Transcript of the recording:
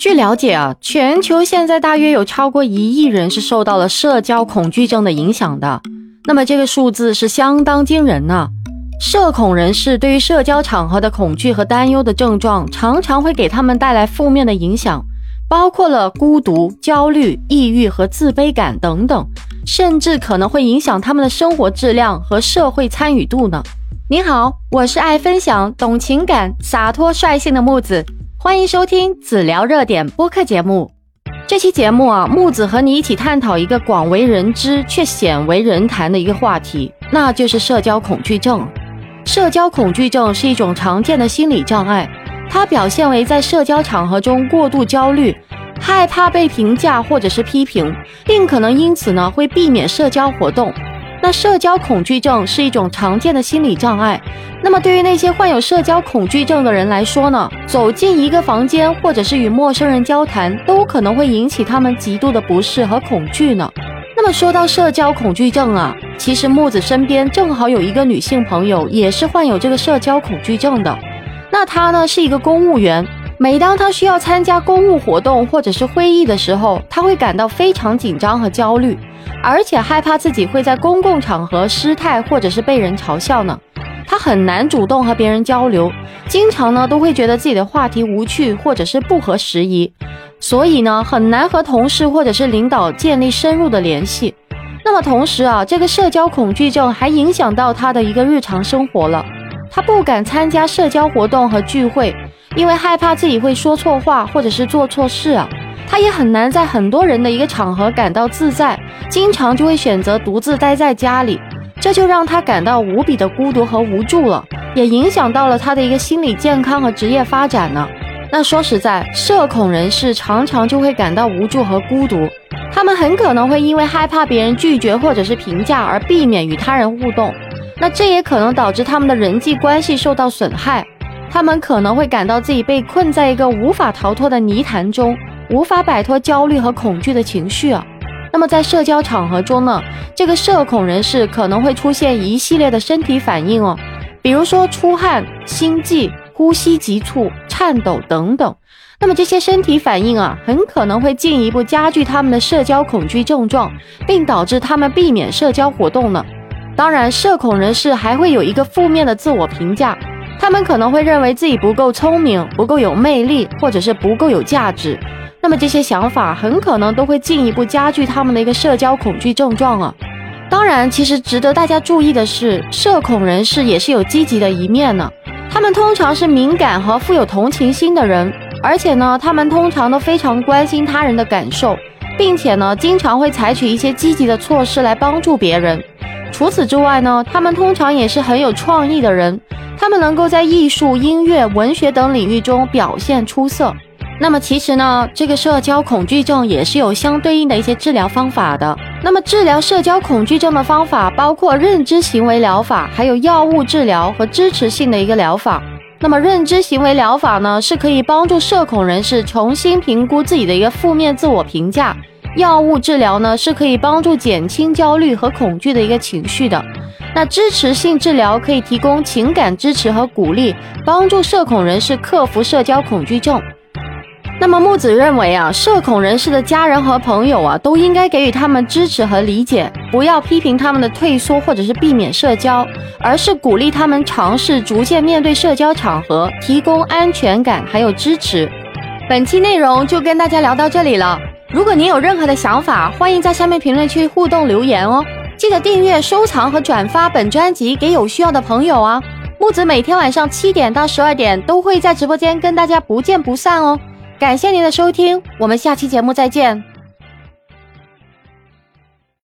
据了解啊，全球现在大约有超过一亿人是受到了社交恐惧症的影响的。那么这个数字是相当惊人呢。社恐人士对于社交场合的恐惧和担忧的症状，常常会给他们带来负面的影响，包括了孤独、焦虑、抑郁和自卑感等等，甚至可能会影响他们的生活质量和社会参与度呢。你好，我是爱分享、懂情感、洒脱率性的木子，欢迎收听子聊热点播客节目。这期节目啊，木子和你一起探讨一个广为人知却鲜为人谈的一个话题，那就是社交恐惧症。社交恐惧症是一种常见的心理障碍，它表现为在社交场合中过度焦虑，害怕被评价或者是批评，并可能因此呢会避免社交活动。那社交恐惧症是一种常见的心理障碍。那么对于那些患有社交恐惧症的人来说呢，走进一个房间或者是与陌生人交谈，都可能会引起他们极度的不适和恐惧呢。那么说到社交恐惧症啊，其实木子身边正好有一个女性朋友，也是患有这个社交恐惧症的。那她呢是一个公务员，每当他需要参加公务活动或者是会议的时候，他会感到非常紧张和焦虑，而且害怕自己会在公共场合失态或者是被人嘲笑呢。他很难主动和别人交流，经常呢都会觉得自己的话题无趣或者是不合时宜。所以呢，很难和同事或者是领导建立深入的联系。那么同时啊，这个社交恐惧症还影响到他的一个日常生活了。他不敢参加社交活动和聚会，因为害怕自己会说错话或者是做错事啊。他也很难在很多人的一个场合感到自在，经常就会选择独自待在家里，这就让他感到无比的孤独和无助了，也影响到了他的一个心理健康和职业发展呢。那说实在，社恐人士常常就会感到无助和孤独，他们很可能会因为害怕别人拒绝或者是评价而避免与他人互动，那这也可能导致他们的人际关系受到损害，他们可能会感到自己被困在一个无法逃脱的泥潭中，无法摆脱焦虑和恐惧的情绪啊。那么在社交场合中呢，这个社恐人士可能会出现一系列的身体反应哦，比如说出汗、心悸、呼吸急促。颤抖等等，那么这些身体反应啊，很可能会进一步加剧他们的社交恐惧症状，并导致他们避免社交活动呢。当然，社恐人士还会有一个负面的自我评价，他们可能会认为自己不够聪明、不够有魅力，或者是不够有价值。那么这些想法很可能都会进一步加剧他们的一个社交恐惧症状啊。当然，其实值得大家注意的是，社恐人士也是有积极的一面呢。他们通常是敏感和富有同情心的人，而且呢，他们通常都非常关心他人的感受，并且呢，经常会采取一些积极的措施来帮助别人。除此之外呢，他们通常也是很有创意的人，他们能够在艺术、音乐、文学等领域中表现出色。那么其实呢，这个社交恐惧症也是有相对应的一些治疗方法的。那么治疗社交恐惧症的方法包括认知行为疗法，还有药物治疗和支持性的一个疗法。那么认知行为疗法呢，是可以帮助社恐人士重新评估自己的一个负面自我评价；药物治疗呢，是可以帮助减轻焦虑和恐惧的一个情绪的。那支持性治疗可以提供情感支持和鼓励，帮助社恐人士克服社交恐惧症。那么木子认为啊，社恐人士的家人和朋友啊，都应该给予他们支持和理解，不要批评他们的退缩或者是避免社交，而是鼓励他们尝试逐渐面对社交场合，提供安全感还有支持。本期内容就跟大家聊到这里了。如果您有任何的想法，欢迎在下面评论区互动留言哦。记得订阅、收藏和转发本专辑给有需要的朋友啊。木子每天晚上七点到十二点都会在直播间跟大家不见不散哦。感谢您的收听，我们下期节目再见。